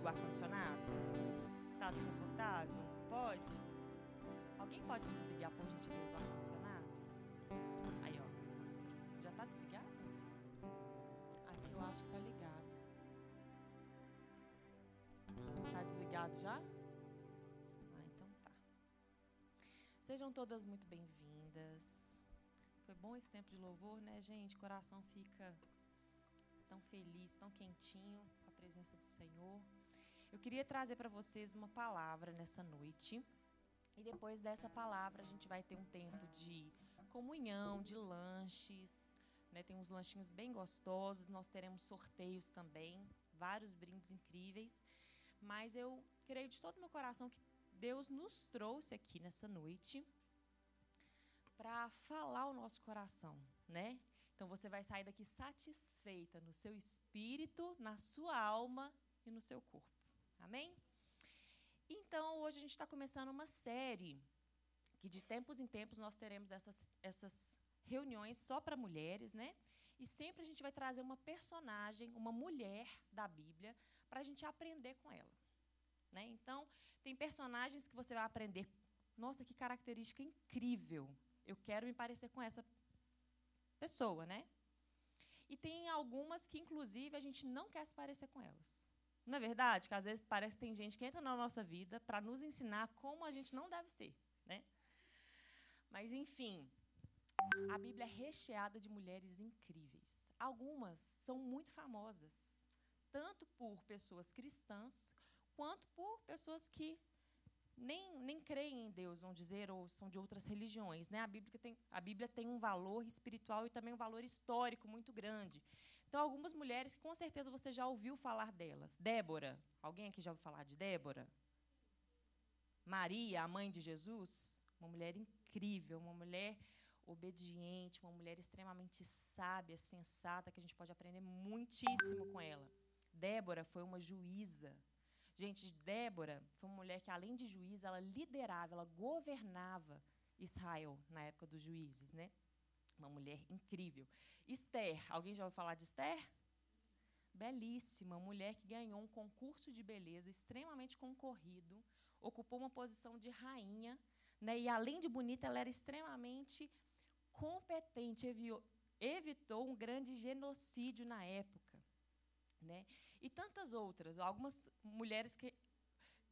desliga o ar-condicionado? Tá desconfortável? Pode? Alguém pode desligar, por gentileza, o ar-condicionado? Aí, ó. Já tá desligado? Aqui eu acho que tá ligado. Tá desligado já? Ah, então tá. Sejam todas muito bem-vindas. Foi bom esse tempo de louvor, né, gente? O coração fica tão feliz, tão quentinho com a presença do Senhor. Eu queria trazer para vocês uma palavra nessa noite. E depois dessa palavra, a gente vai ter um tempo de comunhão, de lanches. Né? Tem uns lanchinhos bem gostosos. Nós teremos sorteios também, vários brindes incríveis. Mas eu creio de todo meu coração que Deus nos trouxe aqui nessa noite para falar o nosso coração, né? Então você vai sair daqui satisfeita no seu espírito, na sua alma e no seu corpo. Amém? Então, hoje a gente está começando uma série que de tempos em tempos nós teremos essas, essas reuniões só para mulheres, né? E sempre a gente vai trazer uma personagem, uma mulher da Bíblia, para a gente aprender com ela. Né? Então, tem personagens que você vai aprender. Nossa, que característica incrível! Eu quero me parecer com essa pessoa, né? E tem algumas que, inclusive, a gente não quer se parecer com elas. Não é verdade? Que às vezes parece que tem gente que entra na nossa vida para nos ensinar como a gente não deve ser, né? Mas, enfim, a Bíblia é recheada de mulheres incríveis. Algumas são muito famosas, tanto por pessoas cristãs, quanto por pessoas que nem, nem creem em Deus, vão dizer, ou são de outras religiões. Né? A, Bíblia tem, a Bíblia tem um valor espiritual e também um valor histórico muito grande. Então, algumas mulheres que com certeza você já ouviu falar delas. Débora. Alguém aqui já ouviu falar de Débora? Maria, a mãe de Jesus. Uma mulher incrível, uma mulher obediente, uma mulher extremamente sábia, sensata, que a gente pode aprender muitíssimo com ela. Débora foi uma juíza. Gente, Débora foi uma mulher que, além de juíza, ela liderava, ela governava Israel na época dos juízes, né? Uma mulher incrível. Esther, alguém já ouviu falar de Esther? Belíssima, mulher que ganhou um concurso de beleza extremamente concorrido, ocupou uma posição de rainha, né? e além de bonita, ela era extremamente competente, evitou um grande genocídio na época. Né? E tantas outras, algumas mulheres que,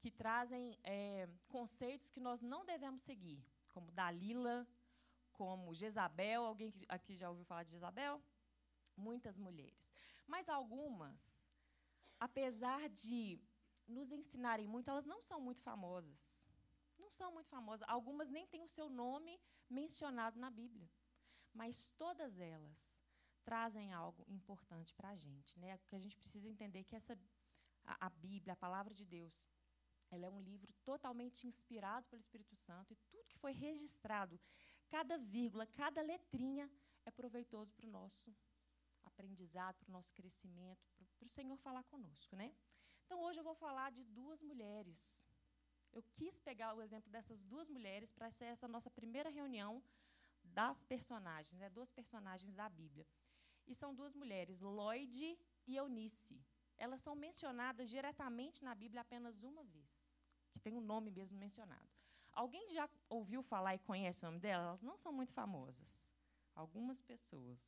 que trazem é, conceitos que nós não devemos seguir, como Dalila, como Jezabel. Alguém aqui já ouviu falar de Jezabel? Muitas mulheres. Mas algumas, apesar de nos ensinarem muito, elas não são muito famosas. Não são muito famosas. Algumas nem têm o seu nome mencionado na Bíblia. Mas todas elas trazem algo importante para a gente. Né? Que a gente precisa entender que essa, a, a Bíblia, a palavra de Deus, ela é um livro totalmente inspirado pelo Espírito Santo e tudo que foi registrado Cada vírgula, cada letrinha é proveitoso para o nosso aprendizado, para o nosso crescimento, para o Senhor falar conosco, né? Então hoje eu vou falar de duas mulheres. Eu quis pegar o exemplo dessas duas mulheres para ser essa nossa primeira reunião das personagens, né? Duas personagens da Bíblia. E são duas mulheres, Lloyd e Eunice. Elas são mencionadas diretamente na Bíblia apenas uma vez, que tem o um nome mesmo mencionado. Alguém já ouviu falar e conhece o nome delas? Elas não são muito famosas. Algumas pessoas,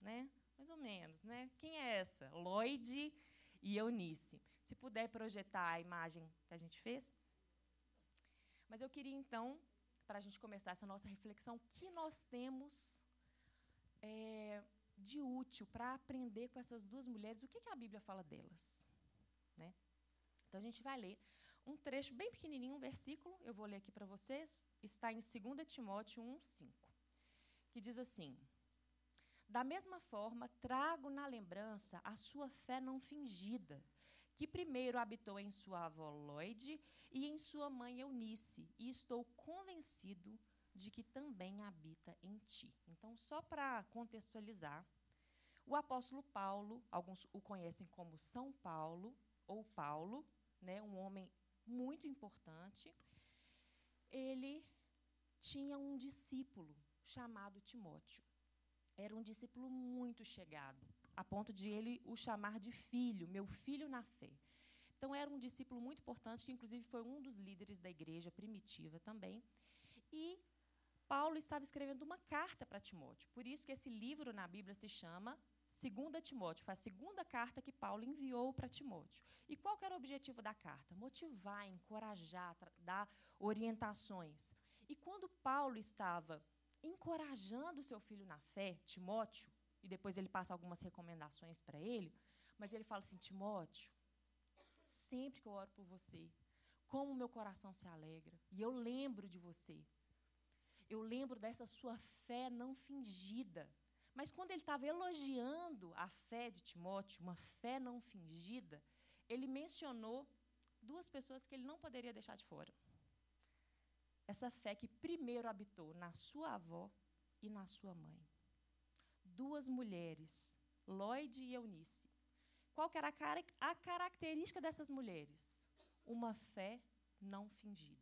né? Mais ou menos, né? Quem é essa? Lloyd e Eunice. Se puder projetar a imagem que a gente fez. Mas eu queria, então, para a gente começar essa nossa reflexão, o que nós temos é, de útil para aprender com essas duas mulheres? O que, que a Bíblia fala delas? Né? Então, a gente vai ler um trecho bem pequenininho, um versículo, eu vou ler aqui para vocês, está em 2 Timóteo 1, 5, que diz assim: Da mesma forma, trago na lembrança a sua fé não fingida, que primeiro habitou em sua avó Lloyd e em sua mãe Eunice, e estou convencido de que também habita em ti. Então, só para contextualizar, o apóstolo Paulo, alguns o conhecem como São Paulo ou Paulo, né, um homem muito importante, ele tinha um discípulo chamado Timóteo. Era um discípulo muito chegado, a ponto de ele o chamar de filho, meu filho na fé. Então, era um discípulo muito importante, que inclusive foi um dos líderes da igreja primitiva também. E Paulo estava escrevendo uma carta para Timóteo. Por isso que esse livro na Bíblia se chama Segunda Timóteo. Foi a segunda carta que Paulo enviou para Timóteo. E qual era o objetivo da carta? Motivar, encorajar, dar orientações. E quando Paulo estava encorajando seu filho na fé, Timóteo, e depois ele passa algumas recomendações para ele, mas ele fala assim: Timóteo, sempre que eu oro por você, como meu coração se alegra, e eu lembro de você. Eu lembro dessa sua fé não fingida. Mas quando ele estava elogiando a fé de Timóteo, uma fé não fingida, ele mencionou duas pessoas que ele não poderia deixar de fora. Essa fé que primeiro habitou na sua avó e na sua mãe. Duas mulheres, Lloyd e Eunice. Qual era a, car a característica dessas mulheres? Uma fé não fingida.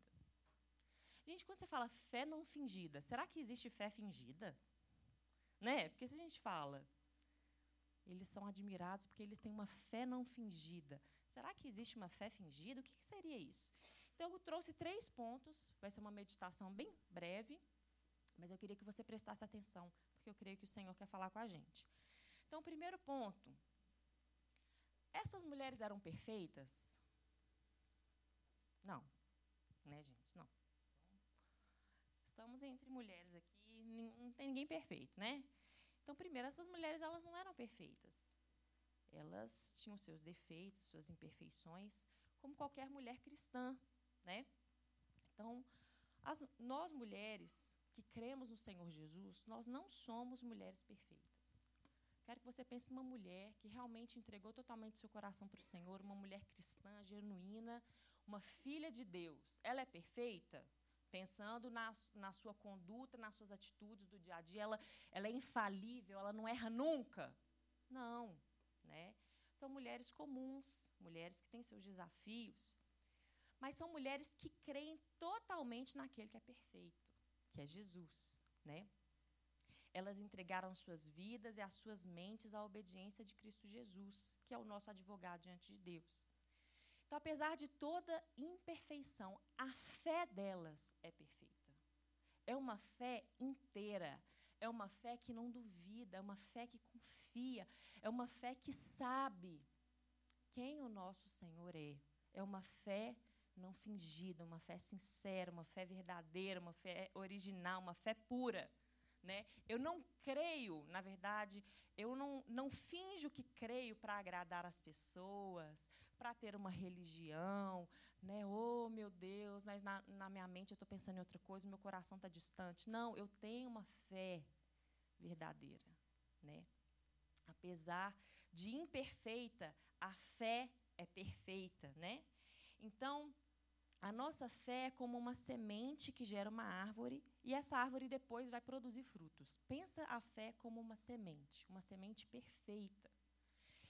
Gente, quando você fala fé não fingida, será que existe fé fingida? Né? Porque se a gente fala, eles são admirados porque eles têm uma fé não fingida. Será que existe uma fé fingida? O que, que seria isso? Então, eu trouxe três pontos. Vai ser uma meditação bem breve, mas eu queria que você prestasse atenção, porque eu creio que o Senhor quer falar com a gente. Então, o primeiro ponto. Essas mulheres eram perfeitas? Não. Né, gente? Não. Estamos entre mulheres aqui, não tem ninguém perfeito, né? Então, primeiro, essas mulheres elas não eram perfeitas. Elas tinham seus defeitos, suas imperfeições, como qualquer mulher cristã, né? Então, as, nós mulheres que cremos no Senhor Jesus, nós não somos mulheres perfeitas. Quero que você pense numa mulher que realmente entregou totalmente seu coração para o Senhor, uma mulher cristã, genuína, uma filha de Deus. Ela é perfeita? Pensando na, na sua conduta, nas suas atitudes do dia a dia, ela, ela é infalível, ela não erra nunca? Não, né? São mulheres comuns, mulheres que têm seus desafios, mas são mulheres que creem totalmente naquele que é perfeito, que é Jesus, né? Elas entregaram suas vidas e as suas mentes à obediência de Cristo Jesus, que é o nosso advogado diante de Deus. Então, apesar de toda imperfeição, a fé delas é perfeita. É uma fé inteira. É uma fé que não duvida, é uma fé que confia, é uma fé que sabe quem o nosso Senhor é. É uma fé não fingida, uma fé sincera, uma fé verdadeira, uma fé original, uma fé pura. Né? Eu não creio, na verdade, eu não, não finjo que creio para agradar as pessoas, para ter uma religião, né? Oh, meu Deus, mas na, na minha mente eu estou pensando em outra coisa, meu coração está distante. Não, eu tenho uma fé verdadeira, né? Apesar de imperfeita, a fé é perfeita, né? Então, a nossa fé é como uma semente que gera uma árvore e essa árvore depois vai produzir frutos. Pensa a fé como uma semente, uma semente perfeita.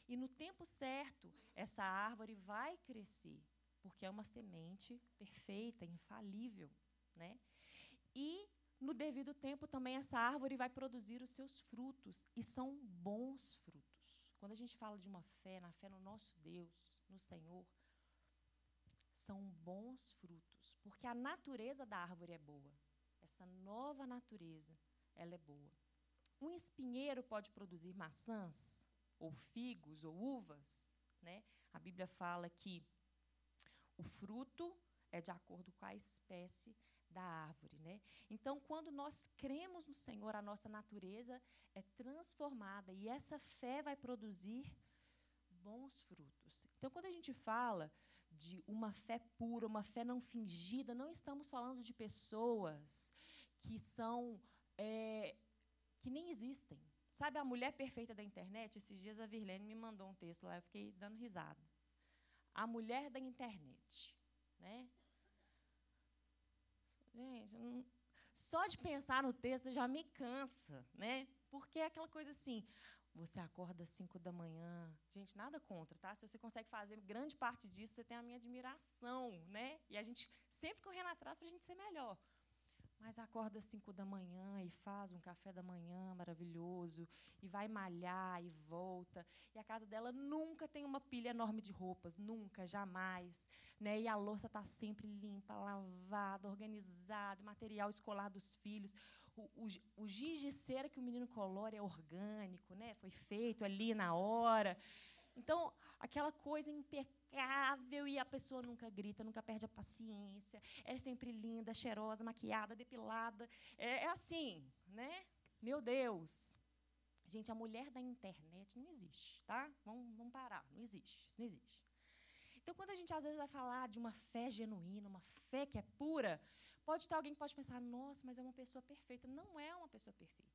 E no tempo certo, essa árvore vai crescer, porque é uma semente perfeita, infalível, né? E no devido tempo também essa árvore vai produzir os seus frutos e são bons frutos. Quando a gente fala de uma fé, na fé no nosso Deus, no Senhor, são bons frutos, porque a natureza da árvore é boa. Essa nova natureza, ela é boa. Um espinheiro pode produzir maçãs, ou figos, ou uvas, né? A Bíblia fala que o fruto é de acordo com a espécie da árvore, né? Então, quando nós cremos no Senhor, a nossa natureza é transformada e essa fé vai produzir bons frutos. Então, quando a gente fala de uma fé pura, uma fé não fingida, não estamos falando de pessoas que são é, que nem existem. Sabe a mulher perfeita da internet? Esses dias a Virlene me mandou um texto lá, eu fiquei dando risada. A mulher da internet, né? Gente, não, só de pensar no texto já me cansa, né? Porque é aquela coisa assim, você acorda às 5 da manhã. Gente, nada contra, tá? Se você consegue fazer grande parte disso, você tem a minha admiração, né? E a gente sempre correndo atrás para a gente ser melhor. mas acorda às cinco da manhã e faz um café da manhã maravilhoso, e vai malhar e volta. E a casa dela nunca tem uma pilha enorme de roupas, nunca, jamais. Né? E a louça está sempre limpa, lavada, organizada, material escolar dos filhos. O, o, o giz de cera que o menino colore é orgânico, né? foi feito ali na hora. Então, aquela coisa impecável e a pessoa nunca grita, nunca perde a paciência, é sempre linda, cheirosa, maquiada, depilada. É, é assim, né? Meu Deus. Gente, a mulher da internet não existe, tá? Vamos, vamos parar, não existe, isso não existe. Então, quando a gente às vezes vai falar de uma fé genuína, uma fé que é pura, pode estar alguém que pode pensar, nossa, mas é uma pessoa perfeita. Não é uma pessoa perfeita.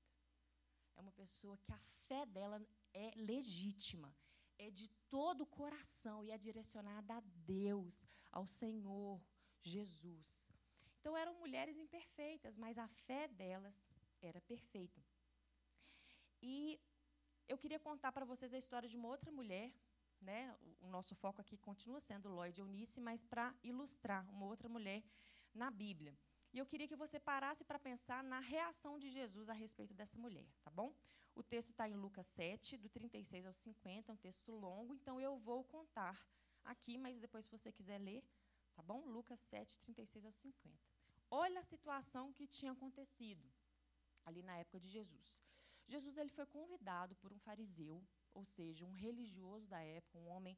É uma pessoa que a fé dela é legítima é de todo o coração e é direcionada a Deus, ao Senhor Jesus. Então eram mulheres imperfeitas, mas a fé delas era perfeita. E eu queria contar para vocês a história de uma outra mulher, né? O nosso foco aqui continua sendo Lloyd Eunice, mas para ilustrar uma outra mulher na Bíblia. E eu queria que você parasse para pensar na reação de Jesus a respeito dessa mulher, tá bom? O texto está em Lucas 7, do 36 ao 50, é um texto longo, então eu vou contar aqui, mas depois, se você quiser ler, tá bom? Lucas 7, 36 ao 50. Olha a situação que tinha acontecido ali na época de Jesus. Jesus ele foi convidado por um fariseu, ou seja, um religioso da época, um homem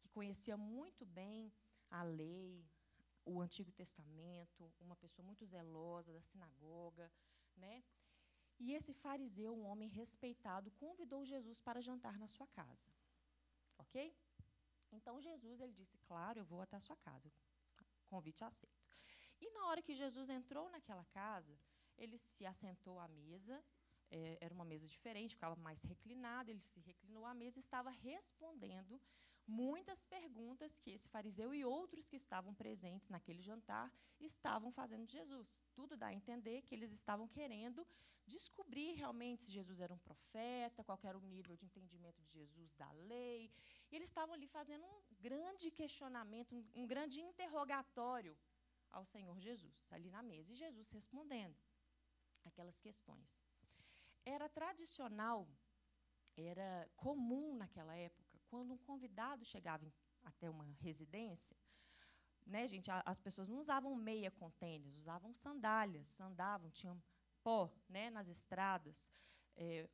que conhecia muito bem a lei, o Antigo Testamento, uma pessoa muito zelosa da sinagoga, né? E esse fariseu, um homem respeitado, convidou Jesus para jantar na sua casa. Ok? Então Jesus ele disse: Claro, eu vou até a sua casa. Convite aceito. E na hora que Jesus entrou naquela casa, ele se assentou à mesa. É, era uma mesa diferente, ficava mais reclinado. Ele se reclinou à mesa e estava respondendo muitas perguntas que esse fariseu e outros que estavam presentes naquele jantar estavam fazendo de Jesus. Tudo dá a entender que eles estavam querendo descobrir realmente se Jesus era um profeta, qual era o nível de entendimento de Jesus da lei. E eles estavam ali fazendo um grande questionamento, um, um grande interrogatório ao Senhor Jesus, ali na mesa. E Jesus respondendo aquelas questões. Era tradicional, era comum naquela época, quando um convidado chegava até uma residência, né, gente, as pessoas não usavam meia com tênis, usavam sandálias, andavam, tinham pó né, nas estradas. É,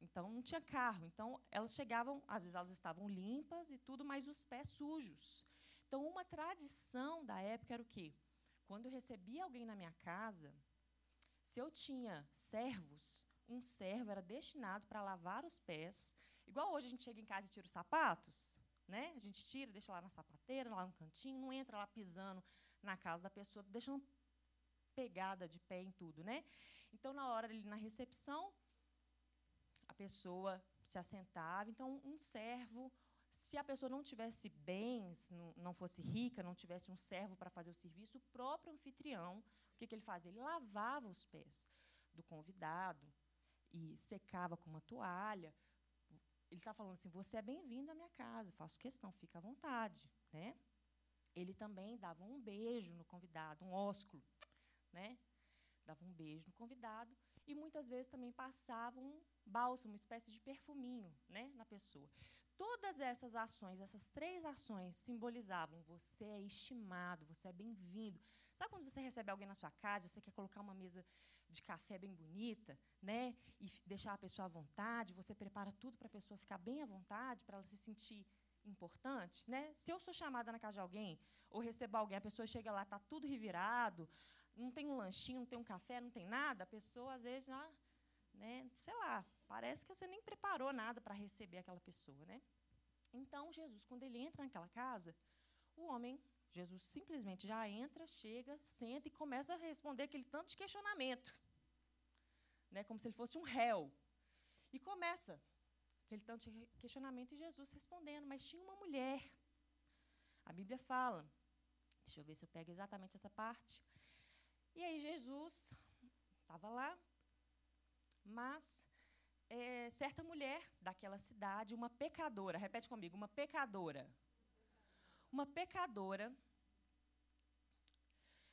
então, não tinha carro. Então, elas chegavam, às vezes elas estavam limpas e tudo, mas os pés sujos. Então, uma tradição da época era o quê? Quando eu recebia alguém na minha casa, se eu tinha servos, um servo era destinado para lavar os pés. Igual hoje a gente chega em casa e tira os sapatos, né? A gente tira, deixa lá na sapateira, lá no cantinho, não entra lá pisando na casa da pessoa, deixando pegada de pé em tudo, né? Então, na hora ali na recepção, a pessoa se assentava. Então, um servo, se a pessoa não tivesse bens, não, fosse rica, não tivesse um servo para fazer o serviço, o próprio anfitrião, o que, que ele fazia? Ele lavava os pés do convidado e secava com uma toalha. Ele está falando assim: você é bem-vindo à minha casa, faço questão, fica à vontade. Né? Ele também dava um beijo no convidado, um ósculo. Né? dava um beijo no convidado e muitas vezes também passava um bálsamo, uma espécie de perfuminho né, na pessoa. Todas essas ações, essas três ações, simbolizavam você é estimado, você é bem-vindo. Sabe quando você recebe alguém na sua casa, você quer colocar uma mesa de café bem bonita, né, e deixar a pessoa à vontade, você prepara tudo para a pessoa ficar bem à vontade, para ela se sentir importante, né? Se eu sou chamada na casa de alguém ou recebo alguém, a pessoa chega lá, está tudo revirado, não tem um lanchinho, não tem um café, não tem nada, a pessoa às vezes, ah, né, sei lá, parece que você nem preparou nada para receber aquela pessoa, né? Então Jesus, quando ele entra naquela casa, o homem, Jesus simplesmente já entra, chega, senta e começa a responder aquele tanto de questionamento, né, como se ele fosse um réu. E começa aquele tanto de questionamento e Jesus respondendo, mas tinha uma mulher. A Bíblia fala, deixa eu ver se eu pego exatamente essa parte. E aí Jesus estava lá, mas é, certa mulher daquela cidade, uma pecadora, repete comigo, uma pecadora. Uma pecadora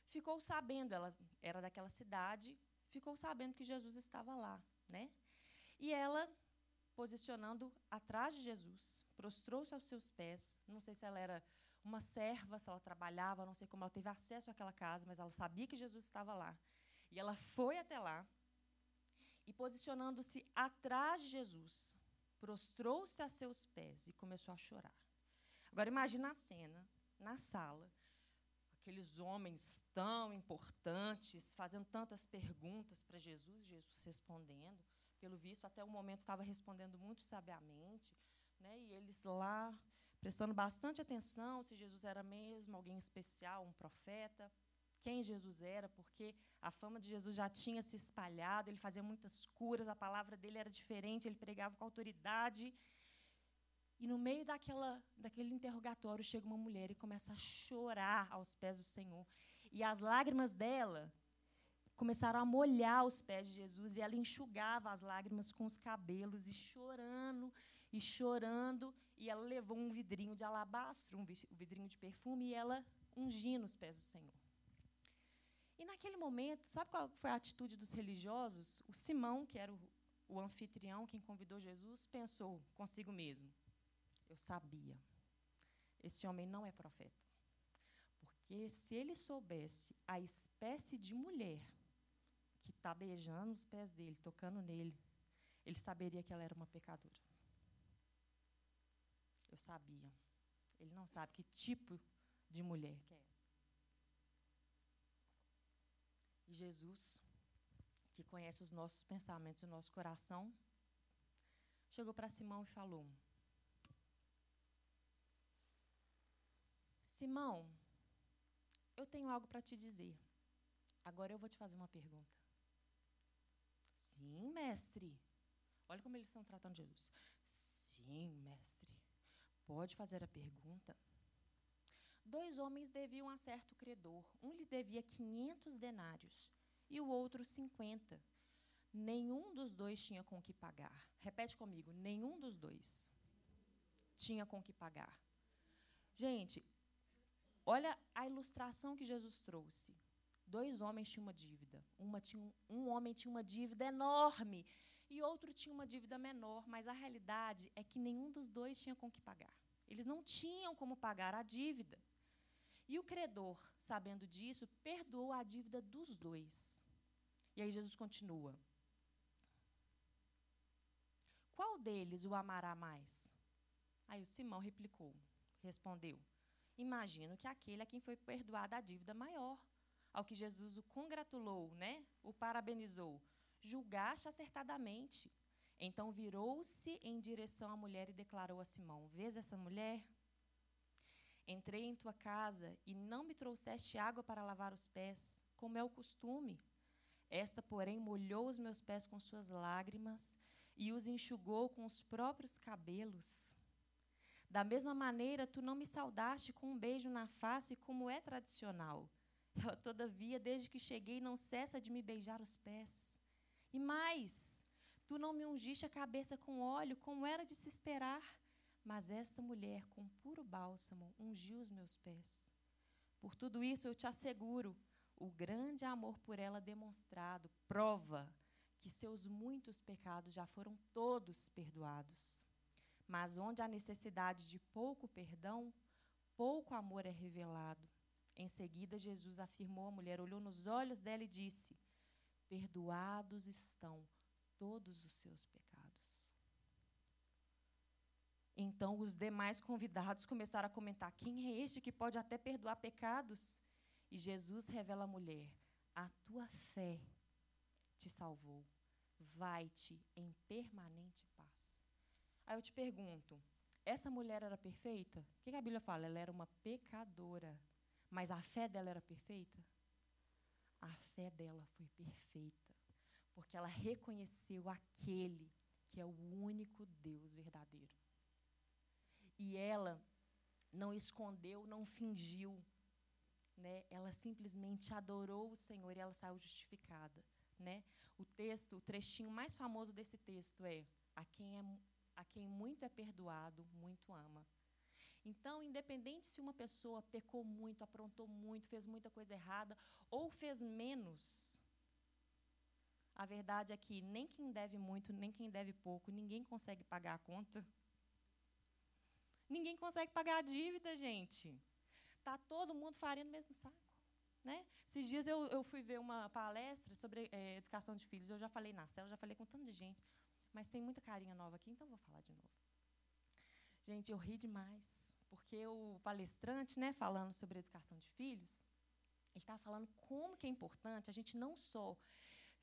ficou sabendo, ela era daquela cidade, ficou sabendo que Jesus estava lá, né? E ela, posicionando atrás de Jesus, prostrou-se aos seus pés. Não sei se ela era uma serva, se ela trabalhava, não sei como ela teve acesso àquela casa, mas ela sabia que Jesus estava lá. E ela foi até lá e, posicionando-se atrás de Jesus, prostrou-se a seus pés e começou a chorar. Agora imagina a cena na sala, aqueles homens tão importantes fazendo tantas perguntas para Jesus, Jesus respondendo. Pelo visto, até o momento estava respondendo muito sabiamente, né? E eles lá prestando bastante atenção se Jesus era mesmo alguém especial, um profeta, quem Jesus era, porque a fama de Jesus já tinha se espalhado, ele fazia muitas curas, a palavra dele era diferente, ele pregava com autoridade. E no meio daquela, daquele interrogatório chega uma mulher e começa a chorar aos pés do Senhor. E as lágrimas dela começaram a molhar os pés de Jesus e ela enxugava as lágrimas com os cabelos e chorando e chorando, e ela levou um vidrinho de alabastro, um vidrinho de perfume, e ela ungindo os pés do Senhor. E naquele momento, sabe qual foi a atitude dos religiosos? O Simão, que era o, o anfitrião, quem convidou Jesus, pensou consigo mesmo: Eu sabia, esse homem não é profeta. Porque se ele soubesse a espécie de mulher que está beijando os pés dele, tocando nele, ele saberia que ela era uma pecadora. Eu sabia. Ele não sabe que tipo de mulher que é essa. E Jesus, que conhece os nossos pensamentos e o nosso coração, chegou para Simão e falou: Simão, eu tenho algo para te dizer. Agora eu vou te fazer uma pergunta. Sim, mestre. Olha como eles estão tratando Jesus. Sim, mestre. Pode fazer a pergunta. Dois homens deviam a certo credor. Um lhe devia 500 denários e o outro 50. Nenhum dos dois tinha com que pagar. Repete comigo: nenhum dos dois tinha com que pagar. Gente, olha a ilustração que Jesus trouxe. Dois homens tinham uma dívida. Uma tinha, um homem tinha uma dívida enorme e outro tinha uma dívida menor, mas a realidade é que nenhum dos dois tinha com que pagar. Eles não tinham como pagar a dívida. E o credor, sabendo disso, perdoou a dívida dos dois. E aí Jesus continua: Qual deles o amará mais? Aí o Simão replicou, respondeu: Imagino que aquele a quem foi perdoada a dívida maior. Ao que Jesus o congratulou, né? O parabenizou julgaste acertadamente. Então virou-se em direção à mulher e declarou a Simão: Vês essa mulher? Entrei em tua casa e não me trouxeste água para lavar os pés, como é o costume. Esta, porém, molhou os meus pés com suas lágrimas e os enxugou com os próprios cabelos. Da mesma maneira, tu não me saudaste com um beijo na face, como é tradicional. Ela, todavia, desde que cheguei, não cessa de me beijar os pés. E mais, tu não me ungiste a cabeça com óleo, como era de se esperar, mas esta mulher, com puro bálsamo, ungiu os meus pés. Por tudo isso eu te asseguro, o grande amor por ela demonstrado prova que seus muitos pecados já foram todos perdoados. Mas onde há necessidade de pouco perdão, pouco amor é revelado. Em seguida, Jesus afirmou à mulher, olhou nos olhos dela e disse: perdoados estão todos os seus pecados. Então os demais convidados começaram a comentar: quem é este que pode até perdoar pecados? E Jesus revela à mulher: a tua fé te salvou. Vai-te em permanente. Aí eu te pergunto: essa mulher era perfeita? O que a Bíblia fala? Ela era uma pecadora. Mas a fé dela era perfeita? a fé dela foi perfeita, porque ela reconheceu aquele que é o único Deus verdadeiro. E ela não escondeu, não fingiu, né? Ela simplesmente adorou o Senhor e ela saiu justificada, né? O texto, o trechinho mais famoso desse texto é: a quem é a quem muito é perdoado, muito ama. Então, independente se uma pessoa pecou muito, aprontou muito, fez muita coisa errada ou fez menos, a verdade é que nem quem deve muito, nem quem deve pouco, ninguém consegue pagar a conta. Ninguém consegue pagar a dívida, gente. Tá todo mundo farinha no mesmo saco. Né? Esses dias eu, eu fui ver uma palestra sobre é, educação de filhos. Eu já falei na cela, já falei com tanto de gente. Mas tem muita carinha nova aqui, então vou falar de novo. Gente, eu ri demais. Porque o palestrante, né, falando sobre educação de filhos, ele estava falando como que é importante a gente não só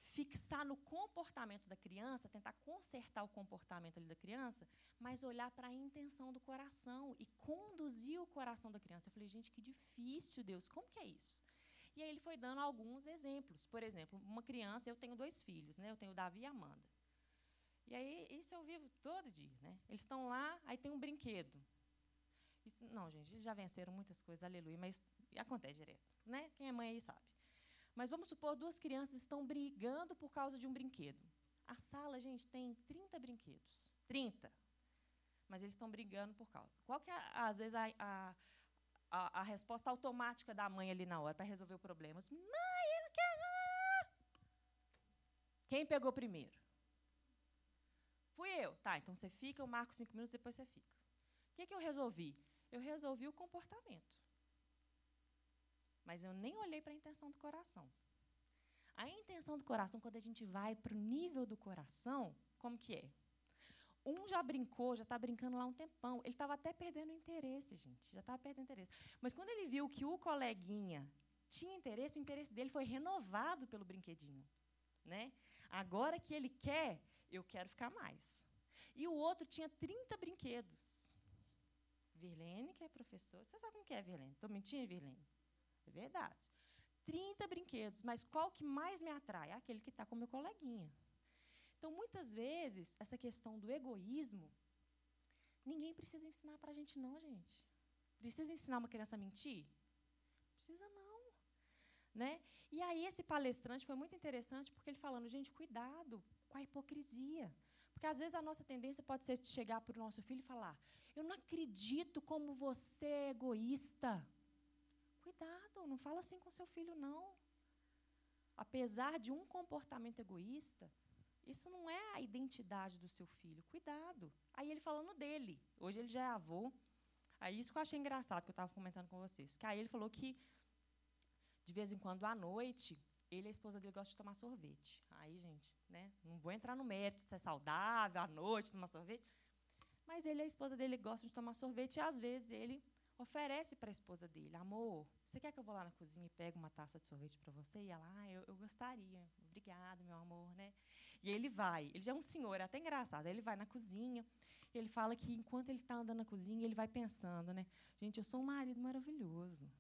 fixar no comportamento da criança, tentar consertar o comportamento ali da criança, mas olhar para a intenção do coração e conduzir o coração da criança. Eu falei, gente, que difícil, Deus, como que é isso? E aí ele foi dando alguns exemplos. Por exemplo, uma criança, eu tenho dois filhos, né? Eu tenho o Davi e a Amanda. E aí, isso eu vivo todo dia, né? Eles estão lá, aí tem um brinquedo. Isso, não, gente, eles já venceram muitas coisas, aleluia, mas acontece direto, né? Quem é mãe aí sabe. Mas vamos supor, duas crianças estão brigando por causa de um brinquedo. A sala, gente, tem 30 brinquedos. 30. Mas eles estão brigando por causa. Qual que é, às vezes, a, a, a, resposta automática da mãe ali na hora para resolver o problema? Mãe, eu quero. Quem pegou primeiro? Fui eu. Tá, então você fica, eu marco cinco minutos, depois você fica. O que, que eu resolvi? Eu resolvi o comportamento. Mas eu nem olhei para a intenção do coração. A intenção do coração, quando a gente vai para o nível do coração, como que é? Um já brincou, já está brincando lá um tempão. Ele estava até perdendo interesse, gente. Já estava perdendo interesse. Mas quando ele viu que o coleguinha tinha interesse, o interesse dele foi renovado pelo brinquedinho. Né? Agora que ele quer, eu quero ficar mais. E o outro tinha 30 brinquedos. Virlene, que é professor. Você sabe como que é, Virlene? Estou mentindo, Virlene? É verdade. 30 brinquedos, mas qual que mais me atrai? Aquele que está com meu coleguinha. Então, muitas vezes, essa questão do egoísmo, ninguém precisa ensinar para a gente, não, gente. Precisa ensinar uma criança a mentir? Precisa não. Né? E aí, esse palestrante foi muito interessante, porque ele falando, gente, cuidado com a hipocrisia. Porque às vezes a nossa tendência pode ser chegar para o nosso filho e falar: Eu não acredito como você é egoísta. Cuidado, não fala assim com seu filho, não. Apesar de um comportamento egoísta, isso não é a identidade do seu filho. Cuidado. Aí ele falando dele. Hoje ele já é avô. Aí isso que eu achei engraçado, que eu estava comentando com vocês. Que aí ele falou que, de vez em quando, à noite, ele e a esposa dele gostam de tomar sorvete. Aí, gente, né? Não vou entrar no mérito se é saudável à noite tomar sorvete. Mas ele e a esposa dele gostam de tomar sorvete e, às vezes, ele oferece para a esposa dele, amor, você quer que eu vou lá na cozinha e pegue uma taça de sorvete para você? E ela, ah, eu, eu gostaria. Obrigada, meu amor, né? E ele vai, ele já é um senhor, é até engraçado. Ele vai na cozinha, ele fala que enquanto ele está andando na cozinha, ele vai pensando, né? Gente, eu sou um marido maravilhoso.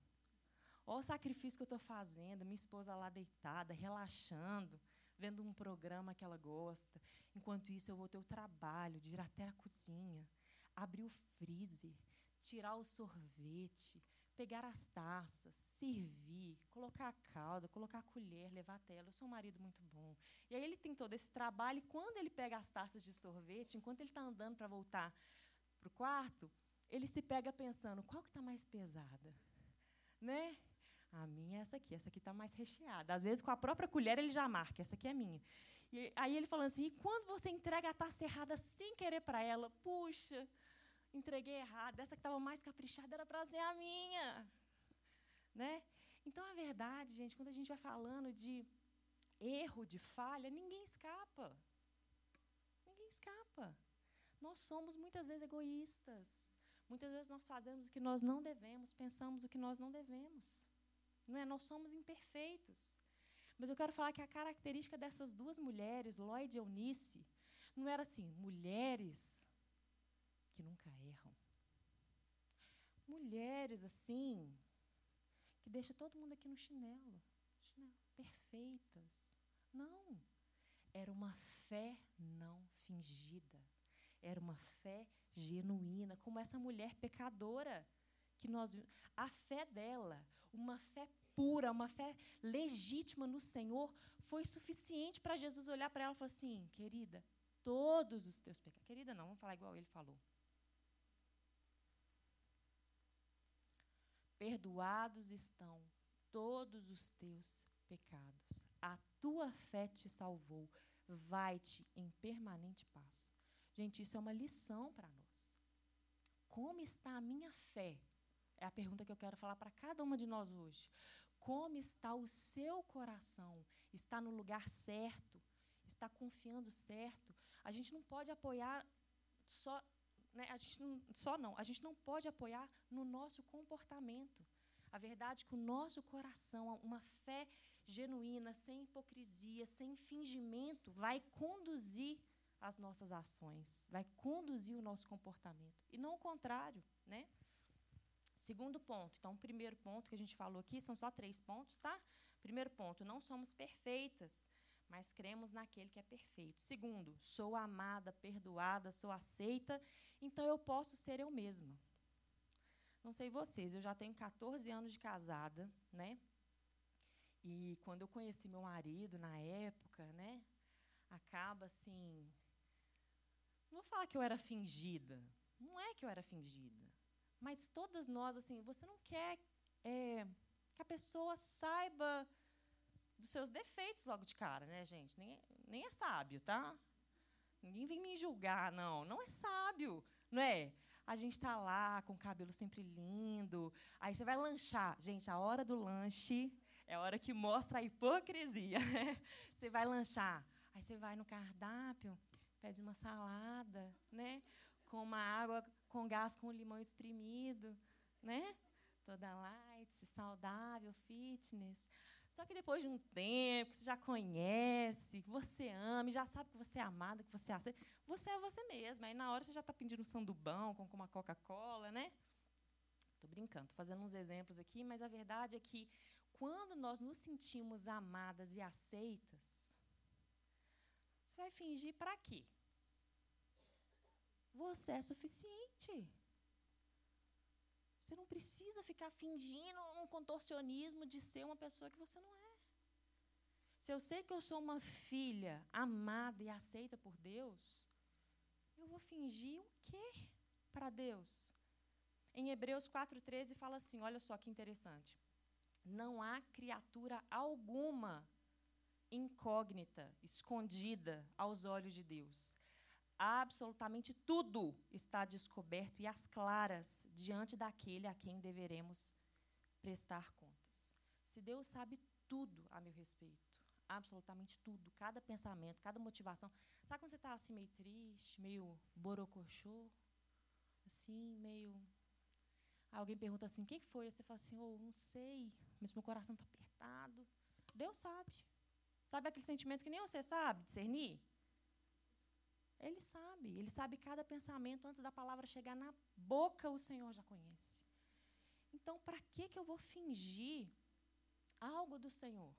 Olha o sacrifício que eu estou fazendo, minha esposa lá deitada, relaxando, vendo um programa que ela gosta. Enquanto isso, eu vou ter o trabalho de ir até a cozinha, abrir o freezer, tirar o sorvete, pegar as taças, servir, colocar a calda, colocar a colher, levar até ela. Eu sou um marido muito bom. E aí ele tem todo esse trabalho, e quando ele pega as taças de sorvete, enquanto ele está andando para voltar para o quarto, ele se pega pensando, qual que está mais pesada? Né? A minha é essa aqui, essa aqui está mais recheada. Às vezes, com a própria colher, ele já marca, essa aqui é minha. E aí ele falando assim, e quando você entrega a taça errada sem querer para ela, puxa, entreguei errado, essa que estava mais caprichada era para ser a minha. Né? Então, a verdade, gente, quando a gente vai falando de erro, de falha, ninguém escapa. Ninguém escapa. Nós somos muitas vezes egoístas. Muitas vezes nós fazemos o que nós não devemos, pensamos o que nós não devemos. Não é? Nós somos imperfeitos. Mas eu quero falar que a característica dessas duas mulheres, Lloyd e Eunice, não era assim, mulheres que nunca erram. Mulheres assim, que deixa todo mundo aqui no chinelo, chinelo perfeitas. Não. Era uma fé não fingida. Era uma fé genuína, como essa mulher pecadora que nós a fé dela, uma fé pura, uma fé legítima no Senhor, foi suficiente para Jesus olhar para ela e falar assim: "Querida, todos os teus pecados. Querida, não, vamos falar igual ele falou. perdoados estão todos os teus pecados. A tua fé te salvou. Vai-te em permanente paz. Gente, isso é uma lição para nós. Como está a minha fé? É a pergunta que eu quero falar para cada uma de nós hoje. Como está o seu coração? Está no lugar certo? Está confiando certo? A gente não pode apoiar só, né, a gente não, só não, a gente não pode apoiar no nosso comportamento. A verdade é que o nosso coração, uma fé genuína, sem hipocrisia, sem fingimento, vai conduzir as nossas ações, vai conduzir o nosso comportamento. E não o contrário, né? Segundo ponto. Então, o primeiro ponto que a gente falou aqui, são só três pontos, tá? Primeiro ponto, não somos perfeitas, mas cremos naquele que é perfeito. Segundo, sou amada, perdoada, sou aceita, então eu posso ser eu mesma. Não sei vocês, eu já tenho 14 anos de casada, né? E quando eu conheci meu marido na época, né? Acaba assim. Não vou falar que eu era fingida. Não é que eu era fingida. Mas todas nós, assim, você não quer é, que a pessoa saiba dos seus defeitos logo de cara, né, gente? Nem, nem é sábio, tá? Ninguém vem me julgar, não. Não é sábio, não é? A gente está lá com o cabelo sempre lindo. Aí você vai lanchar. Gente, a hora do lanche é a hora que mostra a hipocrisia. Né? Você vai lanchar. Aí você vai no cardápio, pede uma salada, né? Com uma água com gás com limão espremido, né? Toda light, saudável, fitness. Só que depois de um tempo, que você já conhece, você ama, já sabe que você é amada, que você aceita, você é você mesma. Aí na hora você já está pedindo um sandubão com uma Coca-Cola, né? Estou brincando, estou fazendo uns exemplos aqui, mas a verdade é que quando nós nos sentimos amadas e aceitas, você vai fingir para quê? Você é suficiente. Você não precisa ficar fingindo um contorcionismo de ser uma pessoa que você não é. Se eu sei que eu sou uma filha amada e aceita por Deus, eu vou fingir o quê para Deus? Em Hebreus 4,13 fala assim: olha só que interessante. Não há criatura alguma incógnita, escondida aos olhos de Deus absolutamente tudo está descoberto e às claras diante daquele a quem deveremos prestar contas. Se Deus sabe tudo a meu respeito, absolutamente tudo, cada pensamento, cada motivação. Sabe quando você está assim meio triste, meio borocochô, assim, meio Alguém pergunta assim: "Quem foi?" Você fala assim: "Oh, não sei, mas meu coração está apertado". Deus sabe. Sabe aquele sentimento que nem você sabe discernir? Ele sabe, ele sabe cada pensamento antes da palavra chegar na boca, o Senhor já conhece. Então, para que que eu vou fingir algo do Senhor?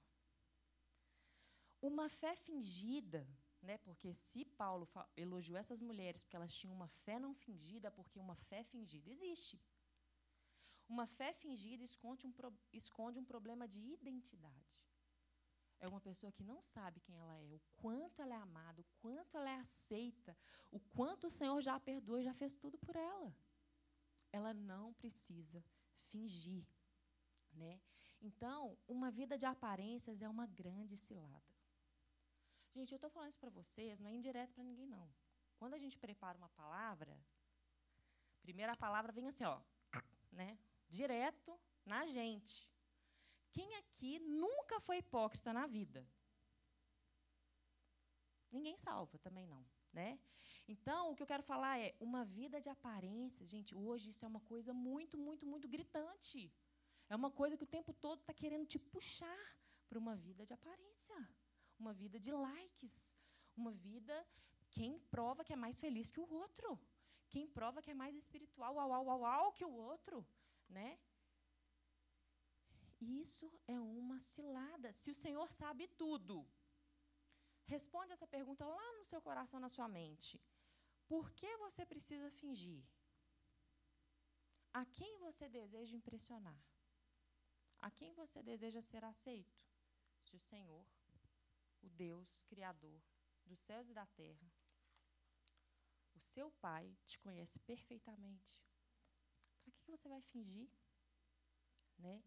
Uma fé fingida, né? Porque se Paulo elogiou essas mulheres porque elas tinham uma fé não fingida, porque uma fé fingida existe. Uma fé fingida esconde um, esconde um problema de identidade é uma pessoa que não sabe quem ela é, o quanto ela é amada, o quanto ela é aceita, o quanto o Senhor já a perdoou e já fez tudo por ela. Ela não precisa fingir, né? Então, uma vida de aparências é uma grande cilada. Gente, eu estou falando isso para vocês, não é indireto para ninguém, não. Quando a gente prepara uma palavra, primeira palavra vem assim, ó, né? Direto na gente. Quem aqui nunca foi hipócrita na vida? Ninguém salva, também não, né? Então, o que eu quero falar é uma vida de aparência, gente. Hoje isso é uma coisa muito, muito, muito gritante. É uma coisa que o tempo todo está querendo te puxar para uma vida de aparência, uma vida de likes, uma vida quem prova que é mais feliz que o outro, quem prova que é mais espiritual, uau, uau, uau, uau que o outro, né? Isso é uma cilada. Se o Senhor sabe tudo, responde essa pergunta lá no seu coração, na sua mente. Por que você precisa fingir? A quem você deseja impressionar? A quem você deseja ser aceito? Se o Senhor, o Deus Criador dos céus e da terra, o seu Pai te conhece perfeitamente, para que você vai fingir? né?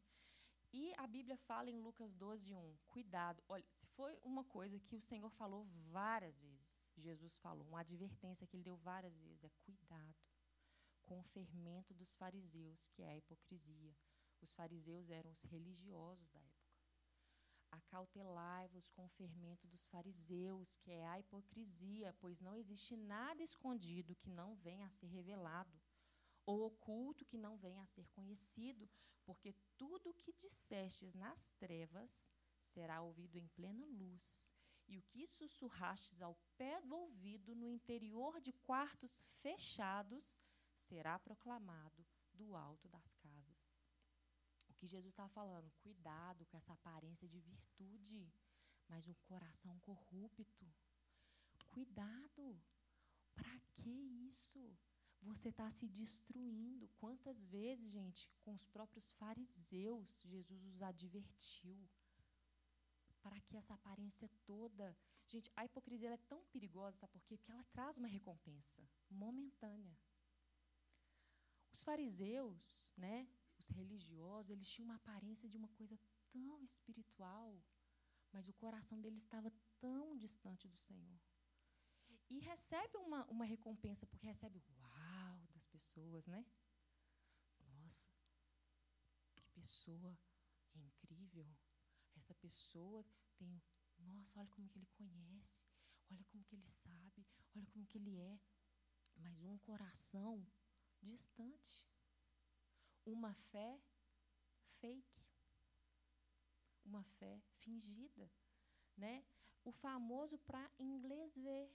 E a Bíblia fala em Lucas 12, 1, cuidado. Olha, se foi uma coisa que o Senhor falou várias vezes, Jesus falou, uma advertência que ele deu várias vezes, é cuidado com o fermento dos fariseus, que é a hipocrisia. Os fariseus eram os religiosos da época. Acautelai-vos com o fermento dos fariseus, que é a hipocrisia, pois não existe nada escondido que não venha a ser revelado, ou oculto que não venha a ser conhecido, porque tudo o que dissestes nas trevas será ouvido em plena luz, e o que sussurrastes ao pé do ouvido no interior de quartos fechados será proclamado do alto das casas. O que Jesus estava falando, cuidado com essa aparência de virtude, mas um coração corrupto. Cuidado. Para que isso? Você está se destruindo. Quantas vezes, gente, com os próprios fariseus, Jesus os advertiu. Para que essa aparência toda. Gente, a hipocrisia é tão perigosa, sabe por quê? Porque ela traz uma recompensa momentânea. Os fariseus, né, os religiosos, eles tinham uma aparência de uma coisa tão espiritual, mas o coração deles estava tão distante do Senhor. E recebe uma, uma recompensa, porque recebe das pessoas, né? Nossa, que pessoa incrível. Essa pessoa tem, nossa, olha como que ele conhece, olha como que ele sabe, olha como que ele é. Mas um coração distante. Uma fé fake. Uma fé fingida, né? O famoso para inglês ver.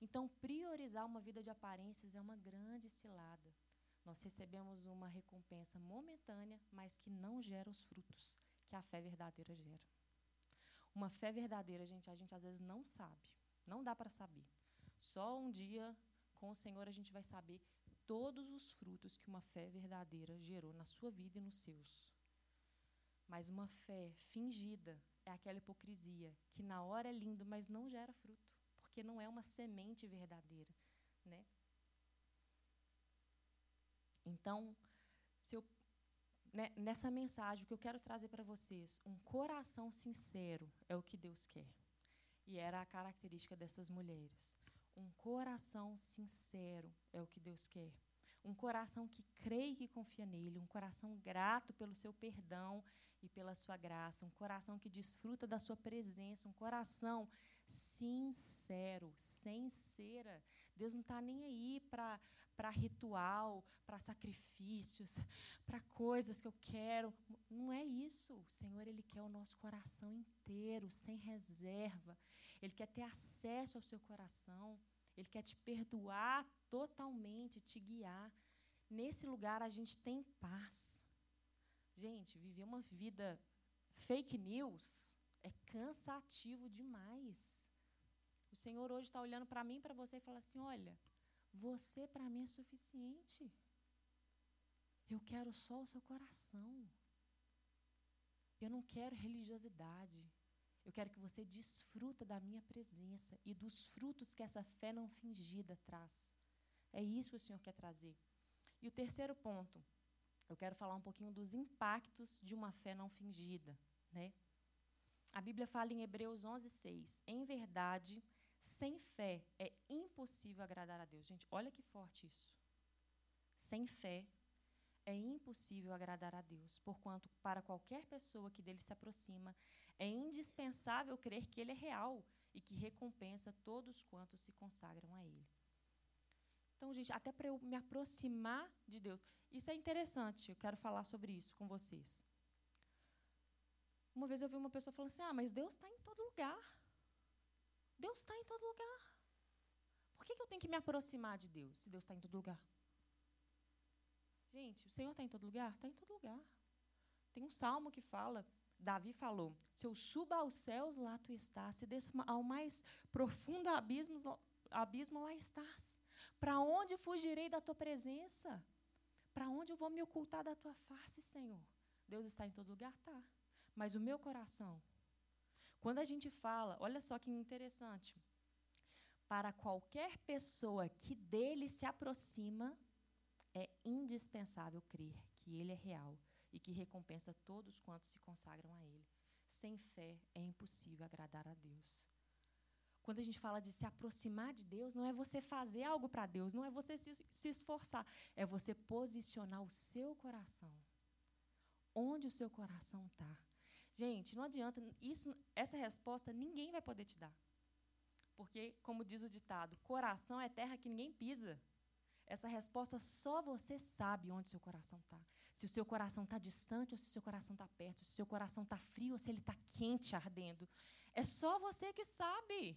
Então, priorizar uma vida de aparências é uma grande cilada. Nós recebemos uma recompensa momentânea, mas que não gera os frutos que a fé verdadeira gera. Uma fé verdadeira, gente, a gente às vezes não sabe. Não dá para saber. Só um dia com o Senhor a gente vai saber todos os frutos que uma fé verdadeira gerou na sua vida e nos seus. Mas uma fé fingida é aquela hipocrisia que na hora é lindo, mas não gera fruto, porque não é uma semente verdadeira, né? Então, eu, né, nessa mensagem, o que eu quero trazer para vocês, um coração sincero é o que Deus quer. E era a característica dessas mulheres. Um coração sincero é o que Deus quer. Um coração que crê e que confia nele. Um coração grato pelo seu perdão e pela sua graça. Um coração que desfruta da sua presença. Um coração sincero, sem cera. Deus não está nem aí para ritual, para sacrifícios, para coisas que eu quero. Não é isso. O Senhor, Ele quer o nosso coração inteiro, sem reserva. Ele quer ter acesso ao seu coração. Ele quer te perdoar totalmente, te guiar. Nesse lugar a gente tem paz. Gente, viver uma vida fake news é cansativo demais. O Senhor hoje está olhando para mim, para você e fala assim: olha, você para mim é suficiente. Eu quero só o seu coração. Eu não quero religiosidade. Eu quero que você desfruta da minha presença e dos frutos que essa fé não fingida traz. É isso que o Senhor quer trazer. E o terceiro ponto, eu quero falar um pouquinho dos impactos de uma fé não fingida, né? A Bíblia fala em Hebreus 11:6, em verdade, sem fé é impossível agradar a Deus. Gente, olha que forte isso. Sem fé é impossível agradar a Deus, porquanto para qualquer pessoa que dele se aproxima, é indispensável crer que ele é real e que recompensa todos quantos se consagram a ele. Então, gente, até para eu me aproximar de Deus, isso é interessante, eu quero falar sobre isso com vocês. Uma vez eu vi uma pessoa falando assim: ah, mas Deus está em todo lugar. Deus está em todo lugar. Por que, que eu tenho que me aproximar de Deus se Deus está em todo lugar? Gente, o Senhor está em todo lugar? Está em todo lugar. Tem um salmo que fala Davi falou: Se eu suba aos céus, lá tu estás. Se desço ao mais profundo abismo, abismo lá estás. Para onde fugirei da tua presença? Para onde eu vou me ocultar da tua face, Senhor? Deus está em todo lugar? Tá. Mas o meu coração. Quando a gente fala, olha só que interessante. Para qualquer pessoa que dele se aproxima, é indispensável crer que ele é real e que recompensa todos quantos se consagram a Ele. Sem fé é impossível agradar a Deus. Quando a gente fala de se aproximar de Deus, não é você fazer algo para Deus, não é você se, se esforçar, é você posicionar o seu coração. Onde o seu coração está. Gente, não adianta, isso, essa resposta ninguém vai poder te dar. Porque, como diz o ditado, coração é terra que ninguém pisa. Essa resposta só você sabe onde seu coração está. Se o seu coração está distante ou se o seu coração está perto. Se o seu coração está frio ou se ele está quente, ardendo. É só você que sabe.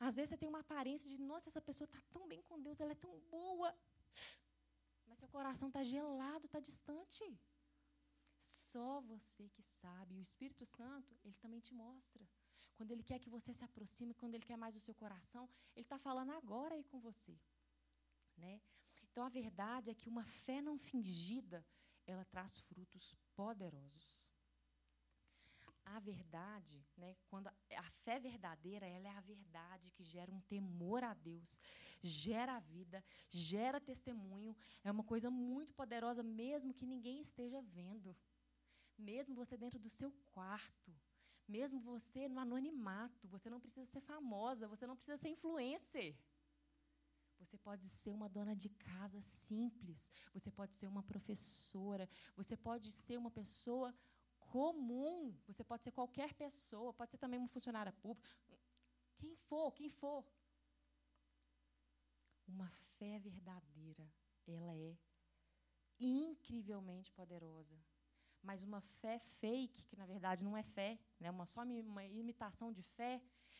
Às vezes você tem uma aparência de, nossa, essa pessoa está tão bem com Deus, ela é tão boa. Mas seu coração está gelado, está distante. Só você que sabe. E o Espírito Santo, ele também te mostra. Quando ele quer que você se aproxime, quando ele quer mais o seu coração, ele está falando agora aí com você. Né? Então a verdade é que uma fé não fingida, ela traz frutos poderosos a verdade, né, quando a, fé verdadeira, ela é a verdade que gera um temor a Deus, gera vida, gera testemunho, é uma coisa muito poderosa mesmo que ninguém esteja vendo. Mesmo você dentro do seu quarto, mesmo você no anonimato, você não precisa ser famosa, você não precisa ser influencer. Você pode ser uma dona de casa simples, você pode ser uma professora, você pode ser uma pessoa comum. Você pode ser qualquer pessoa, pode ser também uma funcionária pública. Quem for, quem for. Uma fé verdadeira, ela é incrivelmente poderosa. Mas uma fé fake, que na verdade não é fé, né, uma só uma imitação de fé,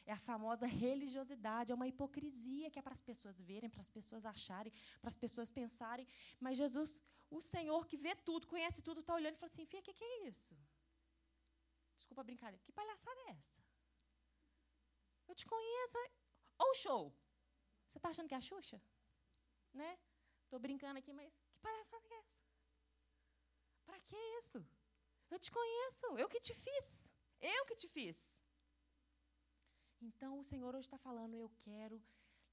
é a famosa religiosidade, é uma hipocrisia que é para as pessoas verem, para as pessoas acharem, para as pessoas pensarem. Mas Jesus, o Senhor que vê tudo, conhece tudo, está olhando e fala assim: Fia, o que, que é isso? Desculpa a brincadeira. Que palhaçada é essa? Eu te conheço. Ou show. Você está achando que é a Xuxa? Né? Estou brincando aqui, mas que palhaçada é essa? Que isso? Eu te conheço. Eu que te fiz. Eu que te fiz. Então o Senhor hoje está falando: eu quero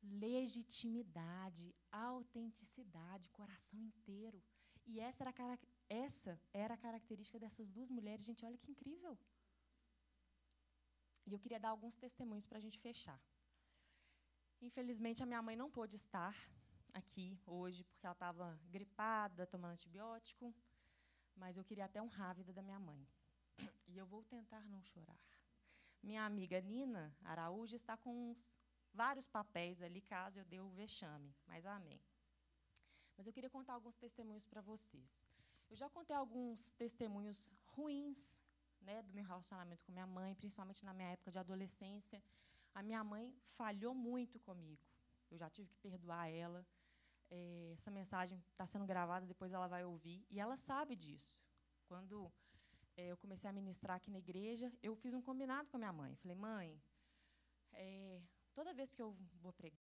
legitimidade, autenticidade, coração inteiro. E essa era, a, essa era a característica dessas duas mulheres. Gente, olha que incrível. E eu queria dar alguns testemunhos para a gente fechar. Infelizmente, a minha mãe não pôde estar aqui hoje, porque ela estava gripada, tomando antibiótico. Mas eu queria até honrar a vida da minha mãe. E eu vou tentar não chorar. Minha amiga Nina Araújo está com uns, vários papéis ali, caso eu dê o vexame. Mas amém. Mas eu queria contar alguns testemunhos para vocês. Eu já contei alguns testemunhos ruins né, do meu relacionamento com minha mãe, principalmente na minha época de adolescência. A minha mãe falhou muito comigo. Eu já tive que perdoar ela. É, essa mensagem está sendo gravada, depois ela vai ouvir. E ela sabe disso. Quando é, eu comecei a ministrar aqui na igreja, eu fiz um combinado com a minha mãe. Falei, mãe, é, toda vez que eu vou pregar,